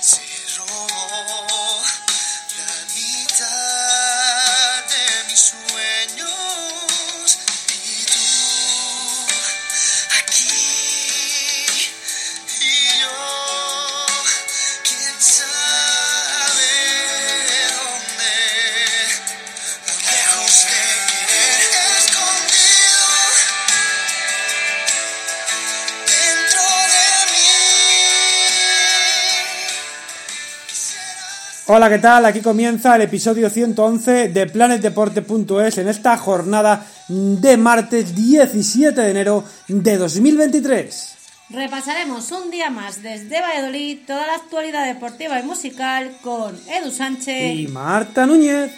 Se Hola, ¿qué tal? Aquí comienza el episodio 111 de planetdeporte.es en esta jornada de martes 17 de enero de 2023. Repasaremos un día más desde Valladolid toda la actualidad deportiva y musical con Edu Sánchez. Y Marta Núñez.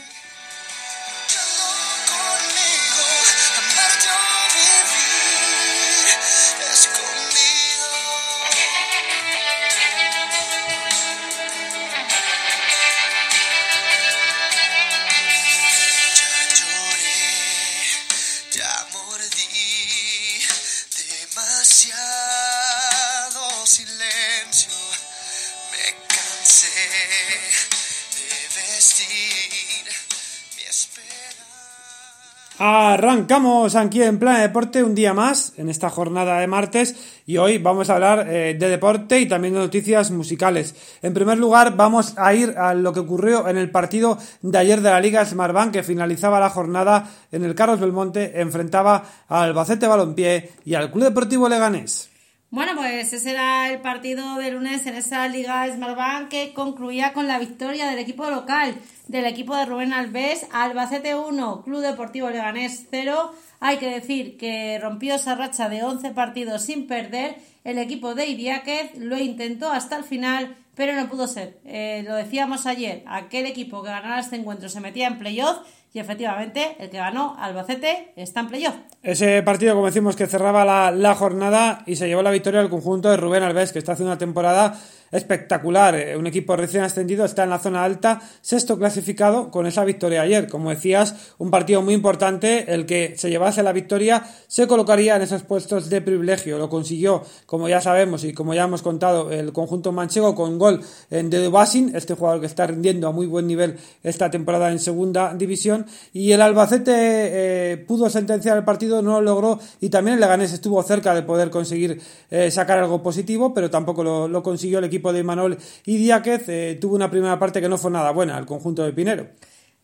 Arrancamos aquí en Plan Deporte un día más en esta jornada de martes y hoy vamos a hablar eh, de deporte y también de noticias musicales. En primer lugar vamos a ir a lo que ocurrió en el partido de ayer de la Liga Smartbank que finalizaba la jornada en el Carlos Belmonte, enfrentaba al Albacete Balompié y al Club Deportivo Leganés. Bueno, pues ese era el partido de lunes en esa Liga Smartbank que concluía con la victoria del equipo local, del equipo de Rubén Alves, Albacete 1, Club Deportivo Leganés 0. Hay que decir que rompió esa racha de 11 partidos sin perder. El equipo de Idiáquez lo intentó hasta el final, pero no pudo ser. Eh, lo decíamos ayer, aquel equipo que ganara este encuentro se metía en playoff y efectivamente el que ganó Albacete está en. Ese partido, como decimos, que cerraba la, la jornada y se llevó la victoria al conjunto de Rubén Alves, que está haciendo una temporada espectacular. Eh, Un equipo recién ascendido está en la zona alta, sexto clasificado con esa victoria ayer. Como decías, un partido muy importante. El que se llevase la victoria se colocaría en esos puestos de privilegio. Lo consiguió, como ya sabemos y como ya hemos contado, el conjunto manchego con gol en de Basin, este jugador que está rindiendo a muy buen nivel esta temporada en segunda división. Y el Albacete eh, pudo sentenciar el partido, no lo logró. Y también el Leganés estuvo cerca de poder conseguir eh, sacar algo positivo, pero tampoco lo consiguió el equipo de Manuel y Diáquez. eh, tuvo una primera parte que no fue nada buena, el conjunto de Pinero.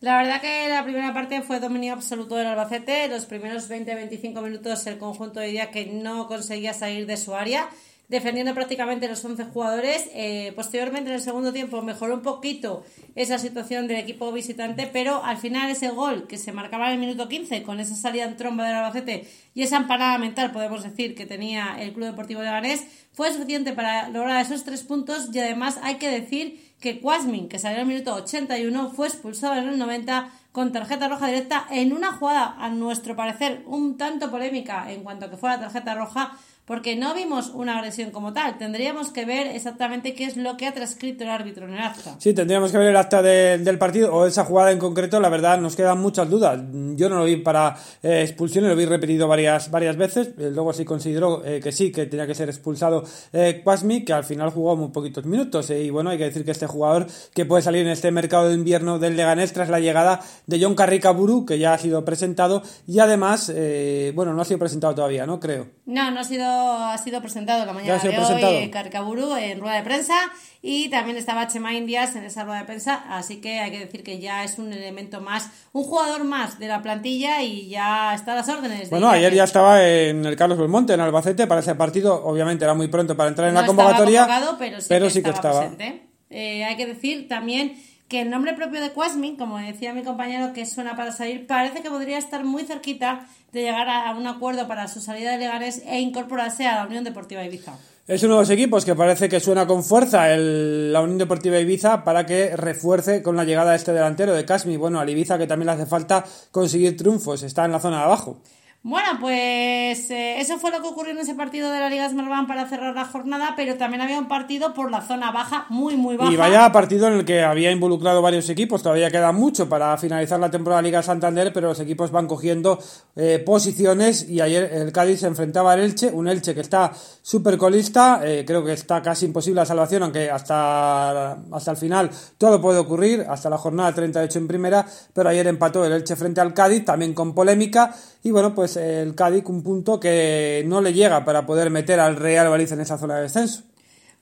La verdad que la primera parte fue dominio absoluto del Albacete. Los primeros 20-25 minutos el conjunto de día que no conseguía salir de su área, defendiendo prácticamente los 11 jugadores. Eh, posteriormente, en el segundo tiempo, mejoró un poquito esa situación del equipo visitante, pero al final ese gol que se marcaba en el minuto 15 con esa salida en tromba del Albacete y esa empanada mental, podemos decir, que tenía el Club Deportivo de Leganés, fue suficiente para lograr esos tres puntos y además hay que decir que Quasmin, que salió en el minuto 81, fue expulsado en el 90 con tarjeta roja directa en una jugada, a nuestro parecer, un tanto polémica en cuanto a que fue la tarjeta roja, porque no vimos una agresión como tal. Tendríamos que ver exactamente qué es lo que ha transcrito el árbitro en el acta. Sí, tendríamos que ver el acta de- del partido o esa jugada en concreto. La verdad, nos quedan muchas dudas. Yo no lo vi para eh, expulsión, lo vi repetido varias, varias veces. Eh, luego sí consideró eh, que sí, que tenía que ser expulsado eh, Kwasmi, que al final jugó muy poquitos minutos. y bueno, hay que decir que este jugador que puede salir en este mercado de invierno del Leganés tras la llegada de John Carricaburu, que ya ha sido presentado. Y además, eh, bueno, no ha sido presentado todavía, ¿no? Creo. No, no ha sido ha sido presentado la mañana de presentado. hoy Carcaburu en rueda de prensa y también estaba Chema Indias en esa rueda de prensa, así que hay que decir que ya es un elemento más, un jugador más de la plantilla y ya está a las órdenes. de Bueno, ayer ya estaba en el Carlos Belmonte, en Albacete, para ese partido. Obviamente era muy pronto para entrar en No la convocatoria. pero sí que estaba. presente. Eh, hay que decir también que el nombre propio de Quasmin, como decía mi compañero que suena para salir, parece que podría estar muy cerquita de llegar a un acuerdo para su salida de Legares e incorporarse a la Unión Deportiva Ibiza. Es uno de los equipos que parece que suena con fuerza el- la Unión Deportiva Ibiza para que refuerce con la llegada de este delantero de Casmi. Bueno, al Ibiza que también le hace falta conseguir triunfos, está en la zona de abajo. Bueno, pues eh, eso fue lo que ocurrió en ese partido de la Liga Smartbank para cerrar la jornada, pero también había un partido por la zona baja, muy, muy baja. Y vaya partido en el que había involucrado varios equipos, todavía queda mucho para finalizar la temporada de Liga Santander, pero los equipos van cogiendo eh, posiciones. Y ayer el Cádiz se enfrentaba al Elche, un Elche que está súper colista, eh, creo que está casi imposible la salvación, aunque hasta, hasta el final todo puede ocurrir, hasta la jornada 38 en primera, pero ayer empató el Elche frente al Cádiz, también con polémica, y bueno, pues el Cádiz un punto que no le llega para poder meter al Real Valladolid en esa zona de descenso.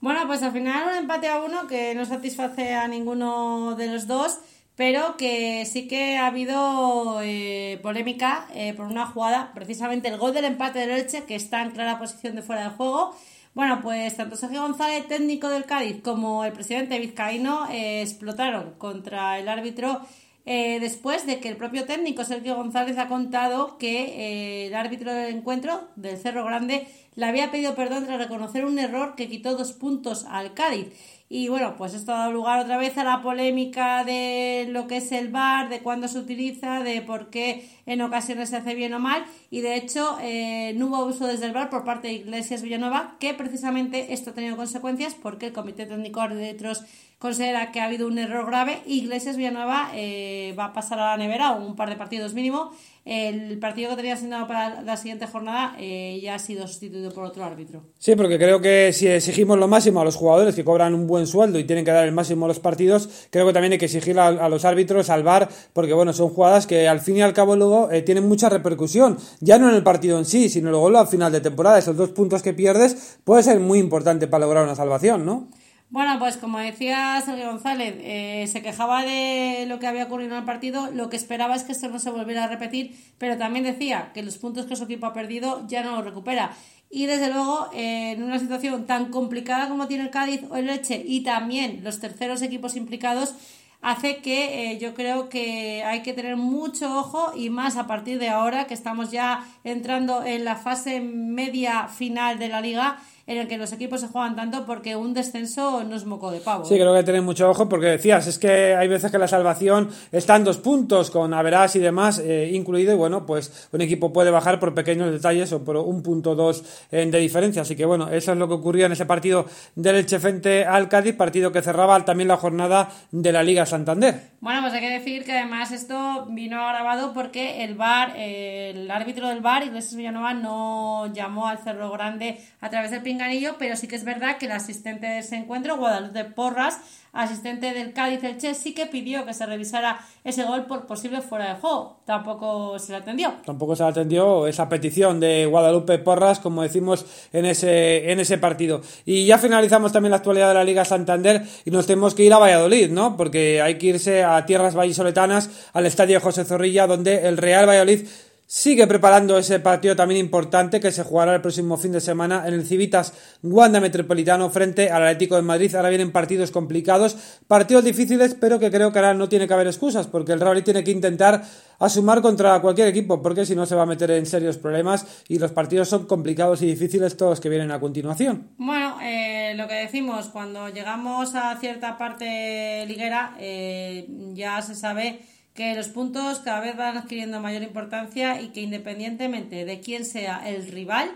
Bueno, pues al final un empate a uno que no satisface a ninguno de los dos, pero que sí que ha habido eh, polémica eh, por una jugada, precisamente el gol del empate del Elche, que está en clara posición de fuera del juego. Bueno, pues tanto Sergio González, técnico del Cádiz, como el presidente vizcaíno eh, explotaron contra el árbitro eh, después de que el propio técnico Sergio González ha contado que eh, el árbitro del encuentro del Cerro Grande le había pedido perdón tras reconocer un error que quitó dos puntos al Cádiz. Y bueno, pues esto ha dado lugar otra vez a la polémica de lo que es el VAR, de cuándo se utiliza, de por qué en ocasiones se hace bien o mal. Y de hecho, eh, no hubo uso desde el VAR por parte de Iglesias Villanueva, que precisamente esto ha tenido consecuencias porque el Comité Técnico de Árbitros considera que ha habido un error grave. Iglesias Villanueva eh, va a pasar a la nevera un par de partidos mínimo. El partido que tenía asignado para la siguiente jornada eh, ya ha sido sustituido por otro árbitro. Sí, porque creo que si exigimos lo máximo a los jugadores que cobran un buen sueldo y tienen que dar el máximo a los partidos, creo que también hay que exigir a, los árbitros, al VAR, porque bueno, son jugadas que al fin y al cabo luego eh, tienen mucha repercusión, ya no en el partido en sí, sino luego al final de temporada. Esos dos puntos que pierdes puede ser muy importante para lograr una salvación, ¿no? Bueno, pues como decía Sergio González, eh, se quejaba de lo que había ocurrido en el partido, lo que esperaba es que esto no se volviera a repetir, pero también decía que los puntos que su equipo ha perdido ya no los recupera. Y desde luego, eh, en una situación tan complicada como tiene el Cádiz o el Leche y también los terceros equipos implicados, hace que eh, yo creo que hay que tener mucho ojo y más a partir de ahora que estamos ya entrando en la fase media final de la liga en el que los equipos se juegan tanto porque un descenso no es moco de pavo. Sí, ¿eh? creo que tener mucho ojo porque decías, es que hay veces que la salvación está en dos puntos, con Averas y demás eh, incluido, y bueno, pues un equipo puede bajar por pequeños detalles o por un punto dos eh, de diferencia. Así que bueno, eso es lo que ocurrió en ese partido del Elche frente al Cádiz, partido que cerraba también la jornada de la Liga Santander. Bueno, pues hay que decir que además esto vino grabado porque el VAR, eh, el árbitro del VAR, Iglesias Villanueva, no llamó al Cerro Grande a través del pinganillo, pero sí que es verdad que el asistente de ese encuentro, Guadalupe Porras, asistente del Cádiz Elche, sí que pidió que se revisara ese gol por posible fuera de juego. Tampoco se le atendió. Tampoco se atendió esa petición de Guadalupe Porras, como decimos en ese, en ese partido. Y ya finalizamos también la actualidad de la Liga Santander y nos tenemos que ir a Valladolid, ¿no? Porque hay que irse a tierras vallisoletanas, al estadio José Zorrilla, donde el Real Valladolid sigue preparando ese partido también importante que se jugará el próximo fin de semana en el Civitas Wanda Metropolitano frente al Atlético de Madrid. Ahora vienen partidos complicados, partidos difíciles, pero que creo que ahora no tiene que haber excusas, porque el Real tiene que intentar asumar contra cualquier equipo, porque si no se va a meter en serios problemas y los partidos son complicados y difíciles todos que vienen a continuación. Bueno, eh, lo que decimos, cuando llegamos a cierta parte liguera, eh, ya se sabe que los puntos cada vez van adquiriendo mayor importancia y que independientemente de quién sea el rival,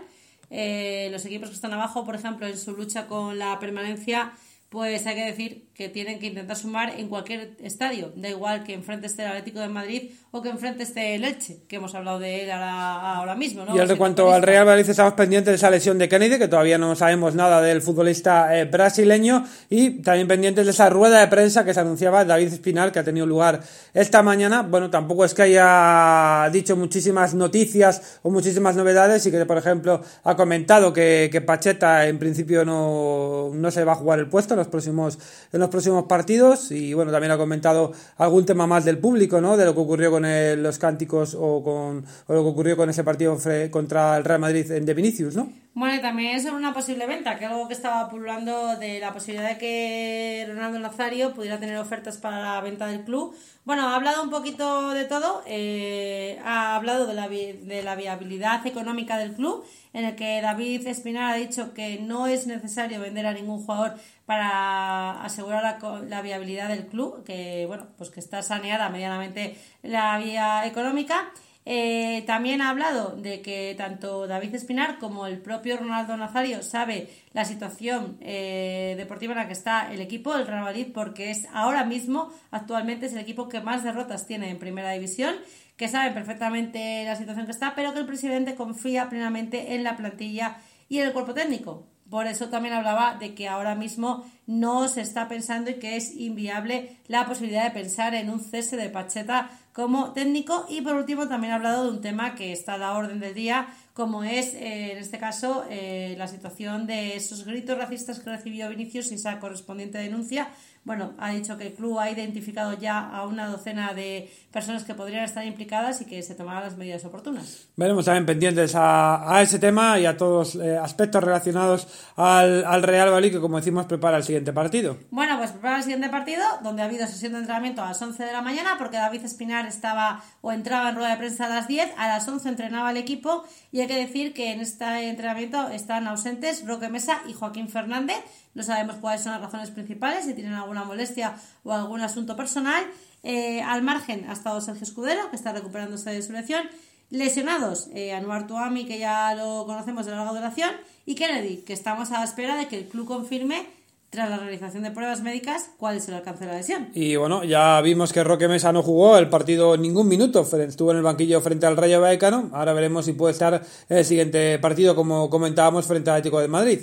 eh, los equipos que están abajo, por ejemplo, en su lucha con la permanencia, pues hay que decir que tienen que intentar sumar en cualquier estadio, da igual que enfrente esté el Atlético de Madrid o que enfrente esté el Elche, que hemos hablado de él ahora, ahora mismo. ¿no? Y en cuanto al Real Madrid, estamos pendientes de esa lesión de Kennedy, que todavía no sabemos nada del futbolista eh, brasileño, y también pendientes de esa rueda de prensa que se anunciaba David Espinal, que ha tenido lugar esta mañana. Bueno, tampoco es que haya dicho muchísimas noticias o muchísimas novedades, y que, por ejemplo, ha comentado que, que Pacheta en principio no, no se va a jugar el puesto en los próximos, en los próximos partidos, y bueno, también ha comentado algún tema más del público, ¿no? De lo que ocurrió con los cánticos o, con, o lo que ocurrió con ese partido contra el Real Madrid en De Vinicius, ¿no? Bueno, y también sobre una posible venta, que algo que estaba pululando de la posibilidad de que Ronaldo Nazario pudiera tener ofertas para la venta del club. Bueno, ha hablado un poquito de todo, eh, ha hablado de la, de la viabilidad económica del club, en el que David Espinar ha dicho que no es necesario vender a ningún jugador para asegurar la, viabilidad del club, que bueno, pues que está saneada medianamente la vía económica. Eh, también ha hablado de que tanto David Espinar como el propio Ronaldo Nazario sabe la situación eh, deportiva en la que está el equipo, el Real Madrid, porque es ahora mismo, actualmente es el equipo que más derrotas tiene en primera división, que sabe perfectamente la situación que está, pero que el presidente confía plenamente en la plantilla y en el cuerpo técnico. Por eso también hablaba de que ahora mismo no se está pensando y que es inviable la posibilidad de pensar en un cese de Pacheta como técnico. Y por último también ha hablado de un tema que está a la orden del día, como es eh, en este caso eh, la situación de esos gritos racistas que recibió Vinicius y esa correspondiente denuncia bueno, ha dicho que el club ha identificado ya a una docena de personas que podrían estar implicadas y que se tomarán las medidas oportunas. Veremos también pendientes a, a ese tema y a todos los eh, aspectos relacionados al, al Real Valladolid, que como decimos prepara el siguiente partido. Bueno, pues prepara el siguiente partido, donde ha habido sesión de entrenamiento a las 11 de la mañana, porque David Espinar estaba o entraba en rueda de prensa a las 10, a las 11 entrenaba el equipo y hay que decir que en este entrenamiento están ausentes Roque Mesa y Joaquín Fernández, no sabemos cuáles son las razones principales, si tienen alguna molestia o algún asunto personal. Eh, al margen ha estado Sergio Escudero, que está recuperándose de su lesión. Lesionados, eh, Anuar Tuami, que ya lo conocemos de larga duración, y Kennedy, que estamos a la espera de que el club confirme tras la realización de pruebas médicas, cuál es el alcance de la lesión. Y bueno, ya vimos que Roque Mesa no jugó el partido ningún minuto, estuvo en el banquillo frente al Rayo Vallecano, ahora veremos si puede estar el siguiente partido, como comentábamos, frente al Atlético de Madrid.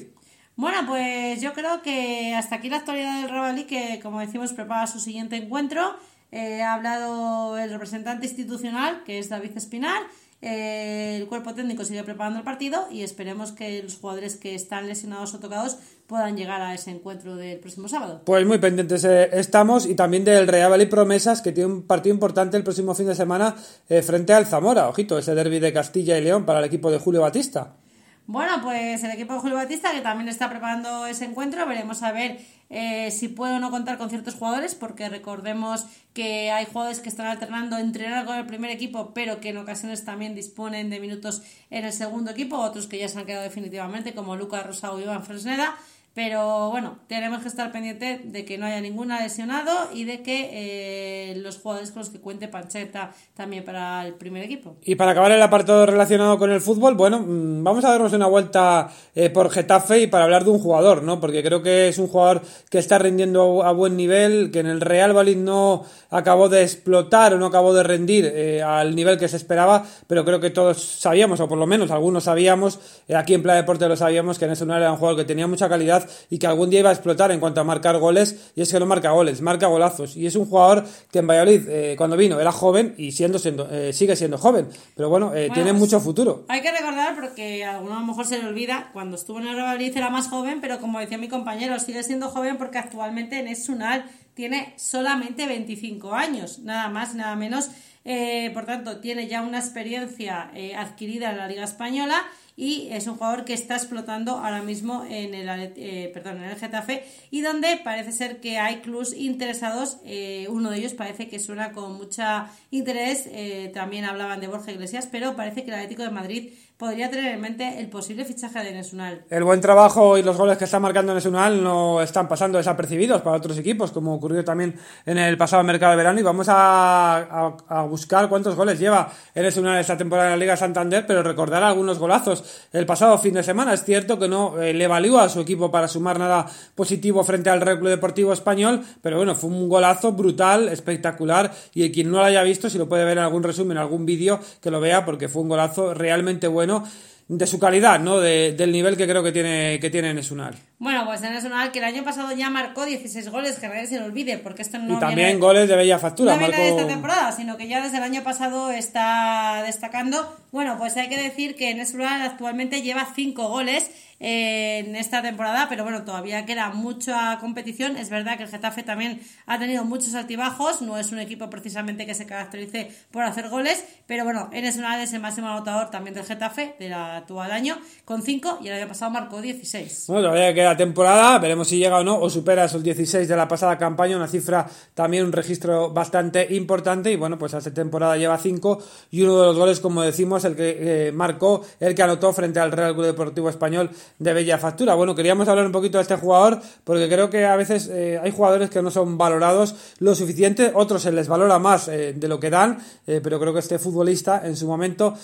Bueno, pues yo creo que hasta aquí la actualidad del Rabalí, que como decimos prepara su siguiente encuentro. Eh, ha hablado el representante institucional, que es David Espinar. Eh, el cuerpo técnico sigue preparando el partido y esperemos que los jugadores que están lesionados o tocados puedan llegar a ese encuentro del próximo sábado. Pues muy pendientes eh, estamos y también del Real Valladolid Promesas que tiene un partido importante el próximo fin de semana frente al Zamora. Ojito, ese derby de Castilla y León para el equipo de Julio Batista. Bueno, pues el equipo de Julio Batista, que también está preparando ese encuentro, veremos a ver eh, si puede o no contar con ciertos jugadores, porque recordemos que hay jugadores que están alternando entrenar con el primer equipo, pero que en ocasiones también disponen de minutos en el segundo equipo, otros que ya se han quedado definitivamente, como Lucas Rosado y Iván Fresneda. Pero bueno, tenemos que estar pendientes de que no haya ninguna lesionado y de que eh, los jugadores con los que cuente Pancheta también para el primer equipo. Y para acabar el apartado relacionado con el fútbol, bueno, mm, vamos a darnos una vuelta eh, por Getafe y para hablar de un jugador, ¿no? Porque creo que es un jugador que está rindiendo a buen nivel, que en el Real Valladolid no acabó de explotar o no acabó de rendir eh, al nivel que se esperaba, pero creo que todos sabíamos, o por lo menos algunos sabíamos, aquí en Playa Deporte lo sabíamos, que en ese no era un jugador que tenía mucha calidad y que algún día iba a explotar en cuanto a marcar goles, y es que no marca goles, marca golazos. Y es un jugador que en Valladolid, eh, cuando vino, era joven y siendo, siendo eh, sigue siendo joven, pero bueno, eh, tiene pues, mucho futuro. Hay que recordar, porque a alguno a lo mejor se le olvida, cuando estuvo en el Valladolid era más joven, pero como decía mi compañero, sigue siendo joven porque actualmente en Esunal tiene solamente 25 años, nada más, nada menos. por tanto, tiene ya una experiencia adquirida en la Liga Española y es un jugador que está explotando ahora mismo en el, eh, perdón, en el Getafe y donde parece ser que hay clubs interesados, eh, uno de ellos parece que suena con mucha interés, eh, también hablaban de Borja Iglesias, pero parece que el Atlético de Madrid podría tener en mente el posible fichaje de Nesunal. El buen trabajo y los goles que está marcando Nesunal no están pasando desapercibidos para otros equipos, como ocurrió también en el pasado mercado de verano. Y vamos a, buscar cuántos goles lleva Nesunal esta temporada en la Liga Santander, pero recordar algunos golazos el pasado fin de semana. Es cierto que no eh, le valió a su equipo para sumar nada positivo frente al Real Club Deportivo Español, pero bueno, fue un golazo brutal, espectacular y quien no lo haya visto, si lo puede ver en algún resumen, en algún vídeo, que lo vea porque fue un golazo realmente bueno de su calidad, ¿no? De- del nivel que creo que tiene, que tiene Nesunal. Bueno, pues en eso que el año pasado ya marcó 16 goles, que nadie se lo olvide, porque esto no y también viene- goles de bella factura. no viene de esta temporada, sino que ya desde el año pasado está destacando. Bueno, pues hay que decir que Nesural actualmente lleva 5 goles en esta temporada, pero bueno, todavía queda mucha competición. Es verdad que el Getafe también ha tenido muchos altibajos, no es un equipo precisamente que se caracterice por hacer goles, pero bueno, Nesural es el máximo anotador también del Getafe del actual año, con 5 y el año pasado marcó 16. Bueno, todavía queda temporada, veremos si llega o no, o supera esos 16 de la pasada campaña, una cifra también, un registro bastante importante, y bueno, pues esta temporada lleva 5, y uno de los goles, como decimos, el que eh, marcó, el que anotó frente al Real Club Deportivo Español de bella factura. Bueno, queríamos hablar un poquito de este jugador, porque creo que a veces eh, hay jugadores que no son valorados lo suficiente, otros se les valora más eh, de lo que dan, eh, pero creo que este futbolista en su momento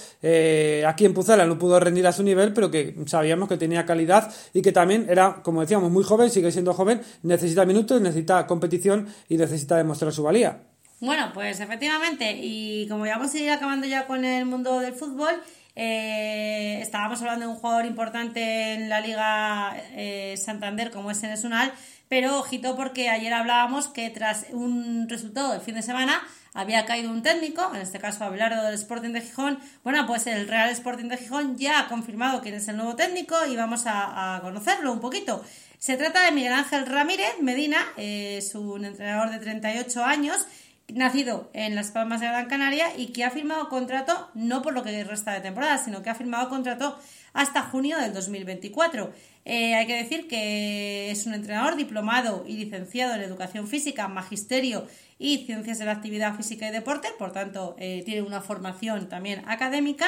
aquí en Pucela no pudo rendir a su nivel, pero que sabíamos que tenía calidad y que también era, como decíamos, muy joven, sigue siendo joven, necesita minutos, necesita competición y necesita demostrar su valía. Bueno, pues efectivamente, y como ya vamos a ir acabando ya con el mundo del fútbol, eh, estábamos hablando de un jugador importante en la Liga eh, Santander como es Enes Unal, pero ojito porque ayer hablábamos que tras un resultado del fin de semana había caído un técnico, en este caso Abelardo del Sporting de Gijón. Bueno, pues el Real Sporting de Gijón ya ha confirmado quién es el nuevo técnico y vamos a, a conocerlo un poquito. Se trata de Miguel Ángel Ramírez Medina, eh, es un entrenador de 38 años nacido en Las Palmas de Gran Canaria y que ha firmado contrato no por lo que resta de temporada, sino que ha firmado contrato hasta junio del 2024. Eh, hay que decir que es un entrenador diplomado y licenciado en educación física, magisterio y ciencias de la actividad física y deporte, por tanto eh, tiene una formación también académica.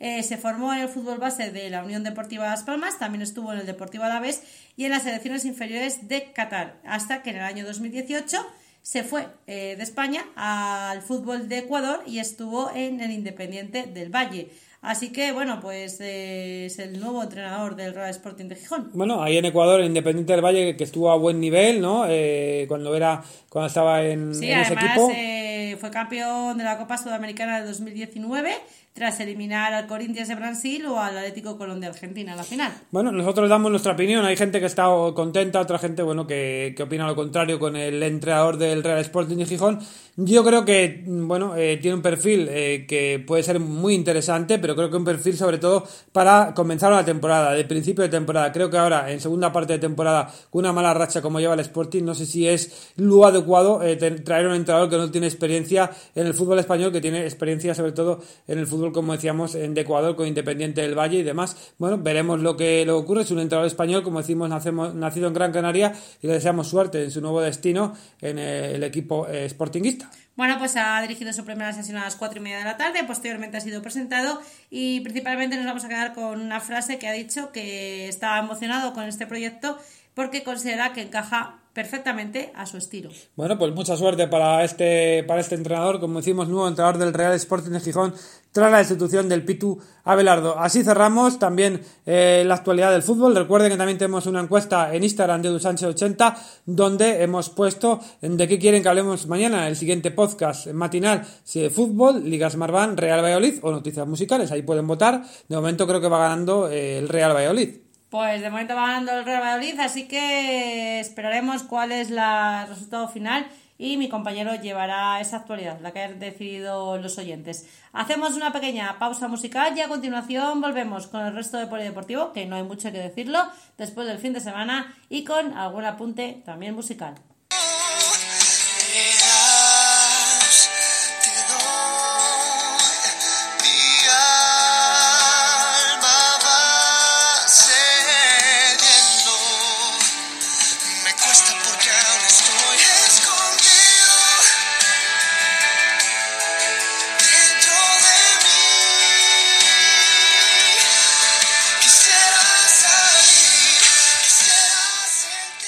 Eh, se formó en el fútbol base de la Unión Deportiva Las Palmas, también estuvo en el Deportivo Alavés y en las selecciones inferiores de Qatar, hasta que en el año 2018 se fue eh, de España al fútbol de Ecuador y estuvo en el Independiente del Valle. Así que, bueno, pues eh, es el nuevo entrenador del Real Sporting de Gijón. Bueno, ahí en Ecuador, el Independiente del Valle, que estuvo a buen nivel, ¿no? Eh, cuando era, cuando estaba en, Sí, en ese además equipo. fue campeón de la Copa Sudamericana de 2019 tras eliminar al Corinthians de Brasil o al Atlético Colón de Argentina en la final. Bueno, nosotros damos nuestra opinión. Hay gente que está contenta, otra gente, bueno, que, que opina lo contrario con el entrenador del Real Sporting de Gijón. Yo creo que, bueno, eh, tiene un perfil eh, que puede ser muy interesante, pero creo que un perfil sobre todo para comenzar una temporada, de principio de temporada. Creo que ahora, en segunda parte de temporada, con una mala racha como lleva el Sporting, no sé si es lo adecuado eh, traer un entrenador que no tiene experiencia en el fútbol español, que tiene experiencia sobre todo en el fútbol, como decíamos, de Ecuador, con Independiente del Valle y demás. Bueno, veremos lo que, que ocurre. Es un entrenador español, como decimos, nacemos, nacido en Gran Canaria y le deseamos suerte en su nuevo destino en eh, el equipo eh, sportinguista. Bueno, pues ha dirigido su primera sesión a las cuatro y media de la tarde, posteriormente ha sido presentado y principalmente nos vamos a quedar con una frase que ha dicho que está emocionado con este proyecto porque considera que encaja perfectamente a su estilo. Bueno, pues mucha suerte para este, para este entrenador, como decimos, nuevo entrenador del Real Sporting de Gijón, tras la destitución del Pitu Abelardo. Así cerramos también eh, la actualidad del fútbol. Recuerden que también tenemos una encuesta en Instagram de Dusánchez80, donde hemos puesto de qué quieren que hablemos mañana, el siguiente podcast matinal, si de fútbol, Ligas Marván, Real Valladolid o noticias musicales. Ahí pueden votar. De momento creo que va ganando eh, el Real Valladolid. Pues de momento va ganando el Real Valladolid, así que esperaremos cuál es el resultado final y mi compañero llevará esa actualidad, la que han decidido los oyentes. Hacemos una pequeña pausa musical y a continuación volvemos con el resto de polideportivo, que no hay mucho que decirlo, después del fin de semana y con algún apunte también musical.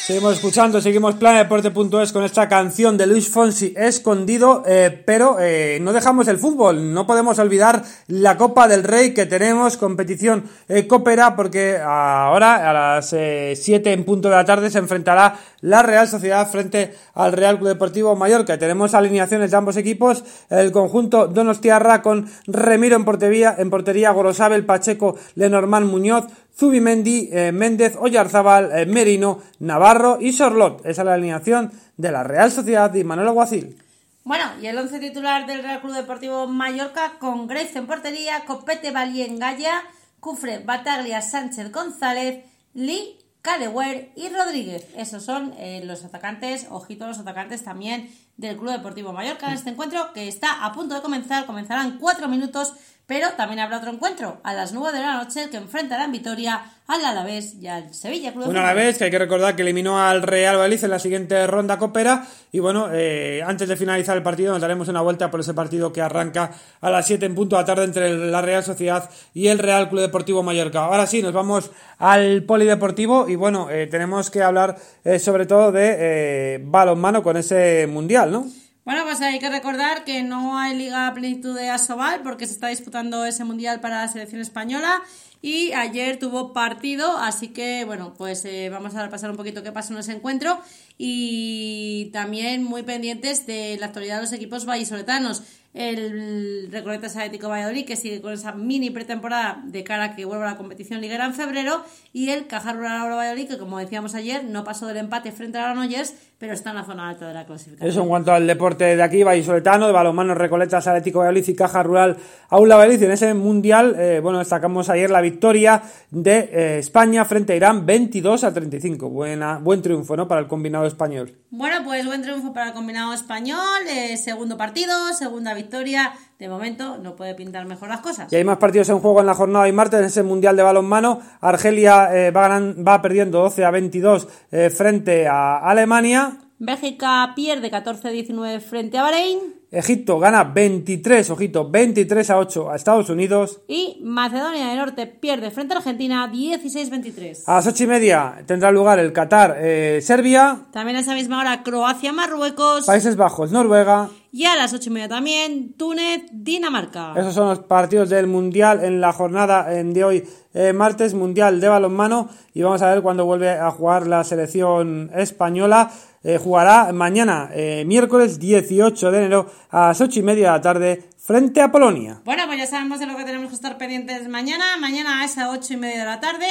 Seguimos escuchando, seguimos planedeporte.es con esta canción de Luis Fonsi escondido, eh, pero eh, no dejamos el fútbol, no podemos olvidar la Copa del Rey que tenemos, competición eh, copera, porque ahora a las 7 en punto de la tarde se enfrentará la Real Sociedad frente al Real Club Deportivo Mallorca. Tenemos alineaciones de ambos equipos, el conjunto Donostiarra con Remiro en portería, en portería Gorosabel, Pacheco, Lenormand Muñoz, Zubimendi, eh, Méndez, Oyarzábal, eh, Merino, Navarro y Sorlot. Esa es la alineación de la Real Sociedad y Manuel Aguacil. Bueno, y el once titular del Real Club Deportivo Mallorca con Grace en portería, Copete Valien Gaya, Cufre Bataglia Sánchez González, Lee Cadewer y Rodríguez. Esos son eh, los atacantes, ojito los atacantes también del Club Deportivo Mallorca en este encuentro que está a punto de comenzar. Comenzarán cuatro minutos pero también habrá otro encuentro a las 9 de la noche que enfrentará en Vitoria al Alavés y al Sevilla Club. Un Alavés que hay que recordar que eliminó al Real Valladolid en la siguiente ronda copera. Y bueno, eh, antes de finalizar el partido nos daremos una vuelta por ese partido que arranca a las 7 en punto de la tarde entre la Real Sociedad y el Real Club Deportivo Mallorca. Ahora sí, nos vamos al polideportivo y bueno, eh, tenemos que hablar eh, sobre todo de balonmano con ese mundial, ¿no? Bueno, pues hay que recordar que no hay Liga Plenitud de Asobal porque se está disputando ese mundial para la selección española y ayer tuvo partido, así que bueno, pues eh, vamos a pasar un poquito qué pasó en ese encuentro y también muy pendientes de la actualidad de los equipos vallisoletanos. El Recoletas Atlético Valladolid, que sigue con esa mini pretemporada de cara a que vuelva a la competición liguera en febrero, y el Caja Rural Valladolid, que como decíamos ayer, no pasó del empate frente a la Noyers, pero está en la zona alta de la clasificación. Eso en cuanto al deporte de aquí, vallisoletano, de balonmano, Recoletas Atlético Valladolid y Caja Rural Aula Valladolid. En ese mundial, eh, bueno, destacamos ayer la victoria de eh, España frente a Irán, 22 a 35. Buena, buen triunfo, ¿no?, para el combinado español. Bueno, pues buen triunfo para el combinado español, eh, segundo partido, segunda victoria victoria. De momento no puede pintar mejor las cosas. Y hay más partidos en juego en la jornada de martes en ese Mundial de Balonmano. Argelia eh, va, va, perdiendo 12 a 22 eh, frente a Alemania. Bélgica pierde 14-19 frente a Bahrein. Egipto gana 23, ojito, 23 a 8 a Estados Unidos. Y Macedonia del Norte pierde frente a Argentina 16-23. A las 8 y media tendrá lugar el Qatar-Serbia. Eh, también a esa misma hora Croacia-Marruecos. Países Bajos, Noruega. Y a las 8 y media también Túnez-Dinamarca. Esos son los partidos del Mundial en la jornada de hoy, eh, martes, Mundial de Balonmano. Y vamos a ver cuándo vuelve a jugar la selección española. Eh, jugará mañana, eh, miércoles 18 de enero, a las 8 y media de la tarde, frente a Polonia. Bueno, pues ya sabemos de lo que tenemos que estar pendientes mañana. Mañana a esas 8 y media de la tarde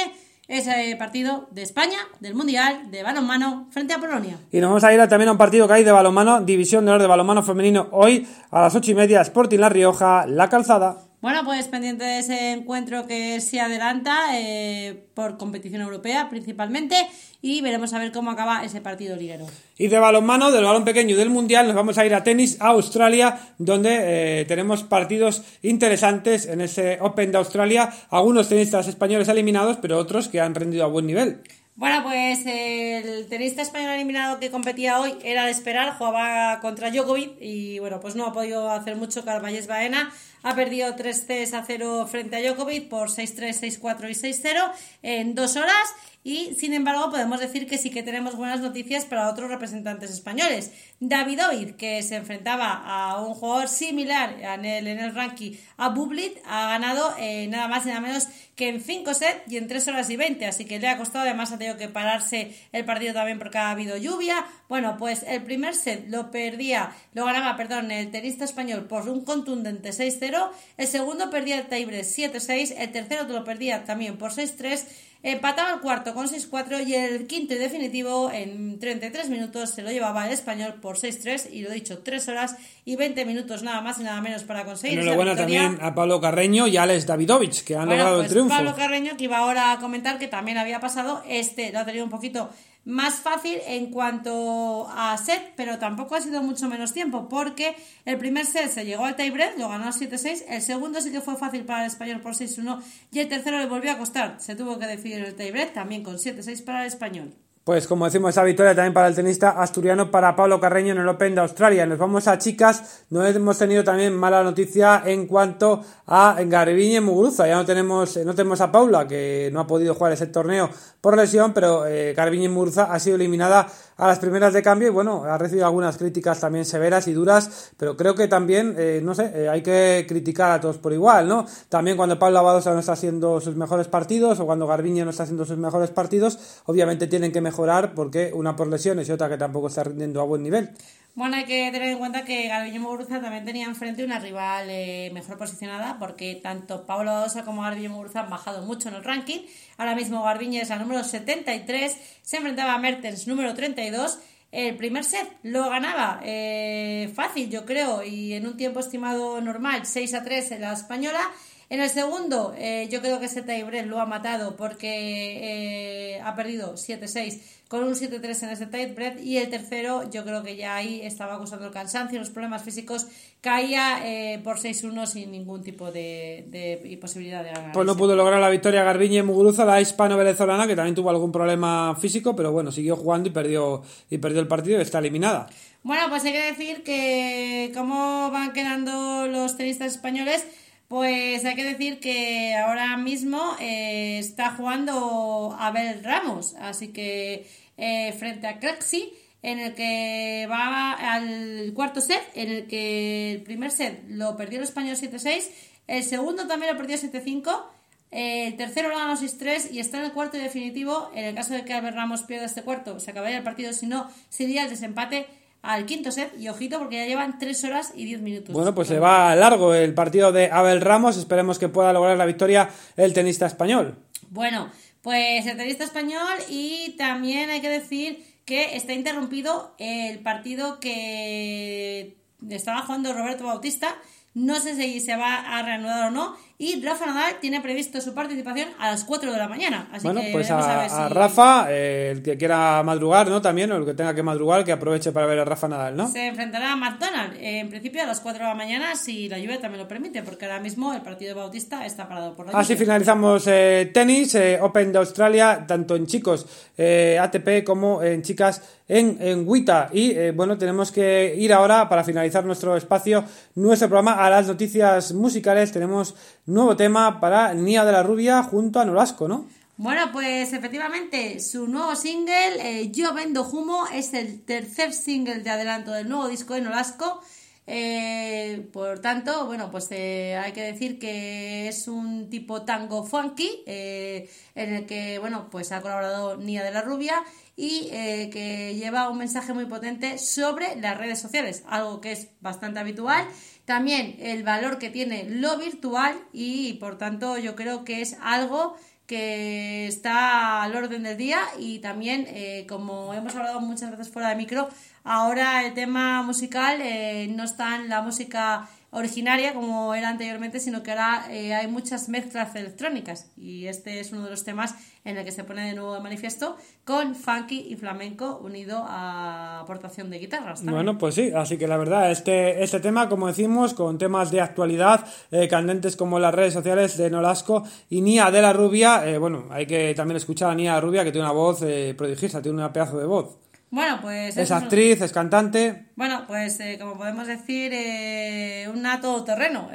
ese partido de España, del Mundial, de balonmano, frente a Polonia. Y nos vamos a ir también a un partido que hay de balonmano, División de Honor de Balonmano Femenino, hoy a las ocho y media, Sporting La Rioja, La Calzada. Bueno, pues pendiente de ese encuentro que se adelanta eh, por competición europea principalmente y veremos a ver cómo acaba ese partido liguero. Y de balonmano, del balón pequeño y del mundial, nos vamos a ir a tenis a Australia, donde eh, tenemos partidos interesantes en ese Open de Australia. Algunos tenistas españoles eliminados, pero otros que han rendido a buen nivel. Bueno, pues el tenista español eliminado que competía hoy era de esperar, jugaba contra Djokovic y bueno, pues no ha podido hacer mucho Carvalles Baena ha perdido 3 c a 0 frente a Djokovic por 6-3, 6-4 y 6-0 en dos horas y sin embargo podemos decir que sí que tenemos buenas noticias para otros representantes españoles. David Ovid, que se enfrentaba a un jugador similar en el, en el ranking a Bublit, ha ganado eh, nada más y nada menos que en 5 sets y en 3 horas y 20, así que le ha costado, además ha tenido que pararse el partido también porque ha habido lluvia. Bueno, pues el primer set lo perdía, lo ganaba, perdón, el tenista español por un contundente 6-0, el segundo perdía el tiebreak 7-6, el tercero lo perdía también por 6-3 Empataba el cuarto con 6-4 y el quinto y definitivo en 33 minutos se lo llevaba el español por 6-3 y lo he dicho, 3 horas y 20 minutos nada más y nada menos para conseguir. Enhorabuena también a Pablo Carreño y a Alex Davidovich que han logrado el pues triunfo. Pablo Carreño que iba ahora a comentar que también había pasado, este lo ha tenido un poquito más fácil en cuanto a set, pero tampoco ha sido mucho menos tiempo, porque el primer set se llegó al tiebreak, lo ganó 7-6, el segundo sí que fue fácil para el español por 6-1 y el tercero le volvió a costar, se tuvo que decidir el tiebreak también con 7-6 para el español. Pues como decimos, esa victoria también para el tenista asturiano, para Pablo Carreño en el Open de Australia. Nos vamos a chicas, no hemos tenido también mala noticia en cuanto a Garbiñe Muguruza. Ya no tenemos, no tenemos a Paula, que no ha podido jugar ese torneo por lesión, pero eh, Garbiñe Muguruza ha sido eliminada a las primeras de cambio bueno, ha recibido algunas críticas también severas y duras, pero creo que también, eh, no sé, eh, hay que criticar a todos por igual, ¿no? También cuando Paula Badosa no está haciendo sus mejores partidos o cuando Garbiñe no está haciendo sus mejores partidos, obviamente tienen que mejorar porque una por lesiones y otra que tampoco está rindiendo a buen nivel. Bueno, hay que tener en cuenta que Garbiñe Muguruza también tenía enfrente una rival eh, mejor posicionada porque tanto Pablo Badosa como Garbiñe Muguruza han bajado mucho en el ranking. Ahora mismo Garbiñe es la número 73, se enfrentaba a Mertens número 32. El primer set lo ganaba eh, fácil, yo creo, y en un tiempo estimado normal, 6 a 3 en la española. En el segundo, eh, yo creo que ese tiebreak lo ha matado porque eh, ha perdido 7-6 con un 7-3 en ese tiebreak. Y el tercero, yo creo que ya ahí estaba acusando el cansancio, los problemas físicos. Caía eh, por 6-1 sin ningún tipo de, de posibilidad de ganar. Pues no pudo lograr la victoria Garbiñe Muguruza, la hispano-venezolana, que también tuvo algún problema físico, pero bueno, siguió jugando y perdió, y perdió el partido y está eliminada. Bueno, pues hay que decir que cómo van quedando los tenistas españoles. Pues hay que decir que ahora mismo eh, está jugando Abel Ramos, así que eh, frente a Craxi, en el que va al cuarto set, en el que el primer set lo perdió el español 7-6, el segundo también lo perdió 7-5, el tercero lo ganó 6-3 y está en el cuarto y definitivo. En el caso de que Abel Ramos pierda este cuarto, se acabaría el partido, si no, sería el desempate al quinto set y ojito porque ya llevan 3 horas y 10 minutos. Bueno, pues se va largo el partido de Abel Ramos, esperemos que pueda lograr la victoria el tenista español. Bueno, pues el tenista español y también hay que decir que está interrumpido el partido que estaba jugando Roberto Bautista. No sé si se va a reanudar o no. Y Rafa Nadal tiene previsto su participación a las 4 de la mañana. Así bueno, que pues veremos a, ver si- a Rafa, eh, el que quiera madrugar, ¿no? También, o el que tenga que madrugar, que aproveche para ver a Rafa Nadal, ¿no? Se enfrentará a McDonald's, eh, en principio a las 4 de la mañana, si la lluvia también lo permite, porque ahora mismo el partido de Bautista está parado por la Así lluvia. finalizamos eh, tenis, eh, Open de Australia, tanto en chicos eh, ATP como en chicas en, en WTA. Y bueno, tenemos que ir ahora para finalizar nuestro espacio, nuestro programa, a las noticias musicales. Tenemos nuevo tema para Nia de la Rubia junto a Nolasco, ¿no? Bueno, pues efectivamente, su nuevo single, eh, Yo Vendo Humo, es el tercer single de adelanto del nuevo disco de Nolasco. Eh, por tanto, bueno, pues eh, hay que decir que es un tipo tango funky, eh, en el que, bueno, pues ha colaborado Nia de la Rubia y eh, que lleva un mensaje muy potente sobre las redes sociales, algo que es bastante habitual. También el valor que tiene lo virtual y, por tanto, yo creo que es algo que está al orden del día y también, eh, como hemos hablado muchas veces fuera de micro, ahora el tema musical eh, no está en la música originaria como era anteriormente, sino que ahora eh, hay muchas mezclas electrónicas y este es uno de los temas en el que se pone de nuevo de manifiesto con funky y flamenco unido a aportación de guitarras. Bueno, pues sí, así que la verdad, este, este tema, como decimos, con temas de actualidad, eh, candentes como las redes sociales de Nolasco y Nia de la Rubia, eh, bueno, hay que también escuchar a Nia de la Rubia, que tiene una voz prodigiosa, tiene una pedazo de voz. Bueno, pues... Es actriz, es cantante. Bueno, pues eh, como podemos decir, eh, un nato terreno.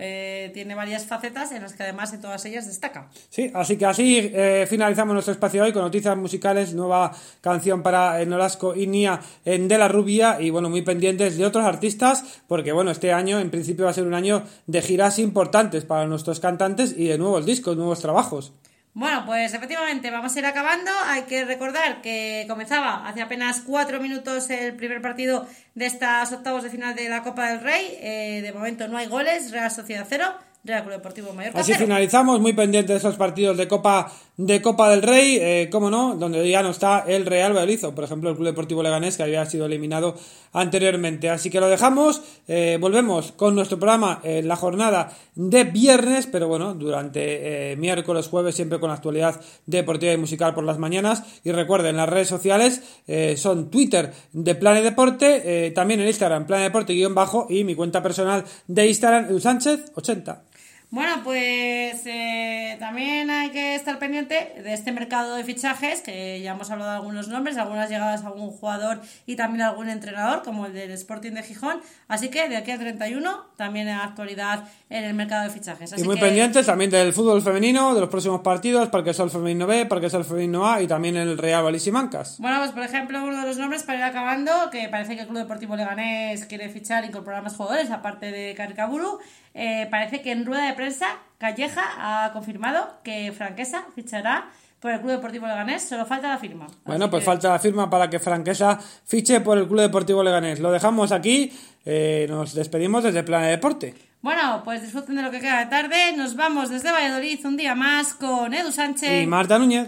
tiene varias facetas en las que además de todas ellas destaca. Sí, así que así eh, finalizamos nuestro espacio hoy con noticias musicales, nueva canción para eh, Nolasco y Nia en De la Rubia y bueno, muy pendientes de otros artistas porque bueno, este año en principio va a ser un año de giras importantes para nuestros cantantes y de nuevos discos, nuevos trabajos. Bueno, pues efectivamente vamos a ir acabando. Hay que recordar que comenzaba hace apenas cuatro minutos el primer partido de estas octavos de final de la Copa del Rey. Eh, de momento no hay goles, Real Sociedad cero, Real Club Deportivo Mallorca Así cero. finalizamos, muy pendientes de esos partidos de Copa de Copa del Rey, eh, cómo no, donde ya no está el Real Valladolid, por ejemplo el Club Deportivo Leganés que había sido eliminado anteriormente. Así que lo dejamos, eh, volvemos con nuestro programa en la jornada de viernes, pero bueno, durante eh, miércoles, jueves, siempre con actualidad deportiva y musical por las mañanas. Y recuerden, las redes sociales eh, son Twitter de Plane Deporte, también en Instagram Plane Deporte guion bajo y mi cuenta personal de Instagram, Sánchez 80. Bueno, pues eh, también hay que estar pendiente de este mercado de fichajes, que ya hemos hablado de algunos nombres, algunas llegadas a algún jugador y también a algún entrenador, como el del Sporting de Gijón. Así que de aquí al 31 también hay actualidad en el mercado de fichajes. Así y muy que- pendientes también del fútbol femenino, de los próximos partidos, Parque Sol Femenino B, Parque Sol Femenino A y también el Real Valís y Mancas. Bueno, pues por ejemplo, uno de los nombres para ir acabando, que parece que el Club Deportivo Leganés quiere fichar e incorporar más jugadores, aparte de Caricaburu, eh, parece que en rueda de prensa Calleja ha confirmado que Franquesa fichará por el Club Deportivo Leganés, solo falta la firma. Bueno, Así pues que- falta la firma para que Franquesa fiche por el Club Deportivo Leganés. Lo dejamos aquí, eh, nos despedimos desde Plana Deporte. Bueno, pues disfruten de lo que queda de tarde. Nos vamos desde Valladolid un día más con Edu Sánchez. Y Marta Núñez.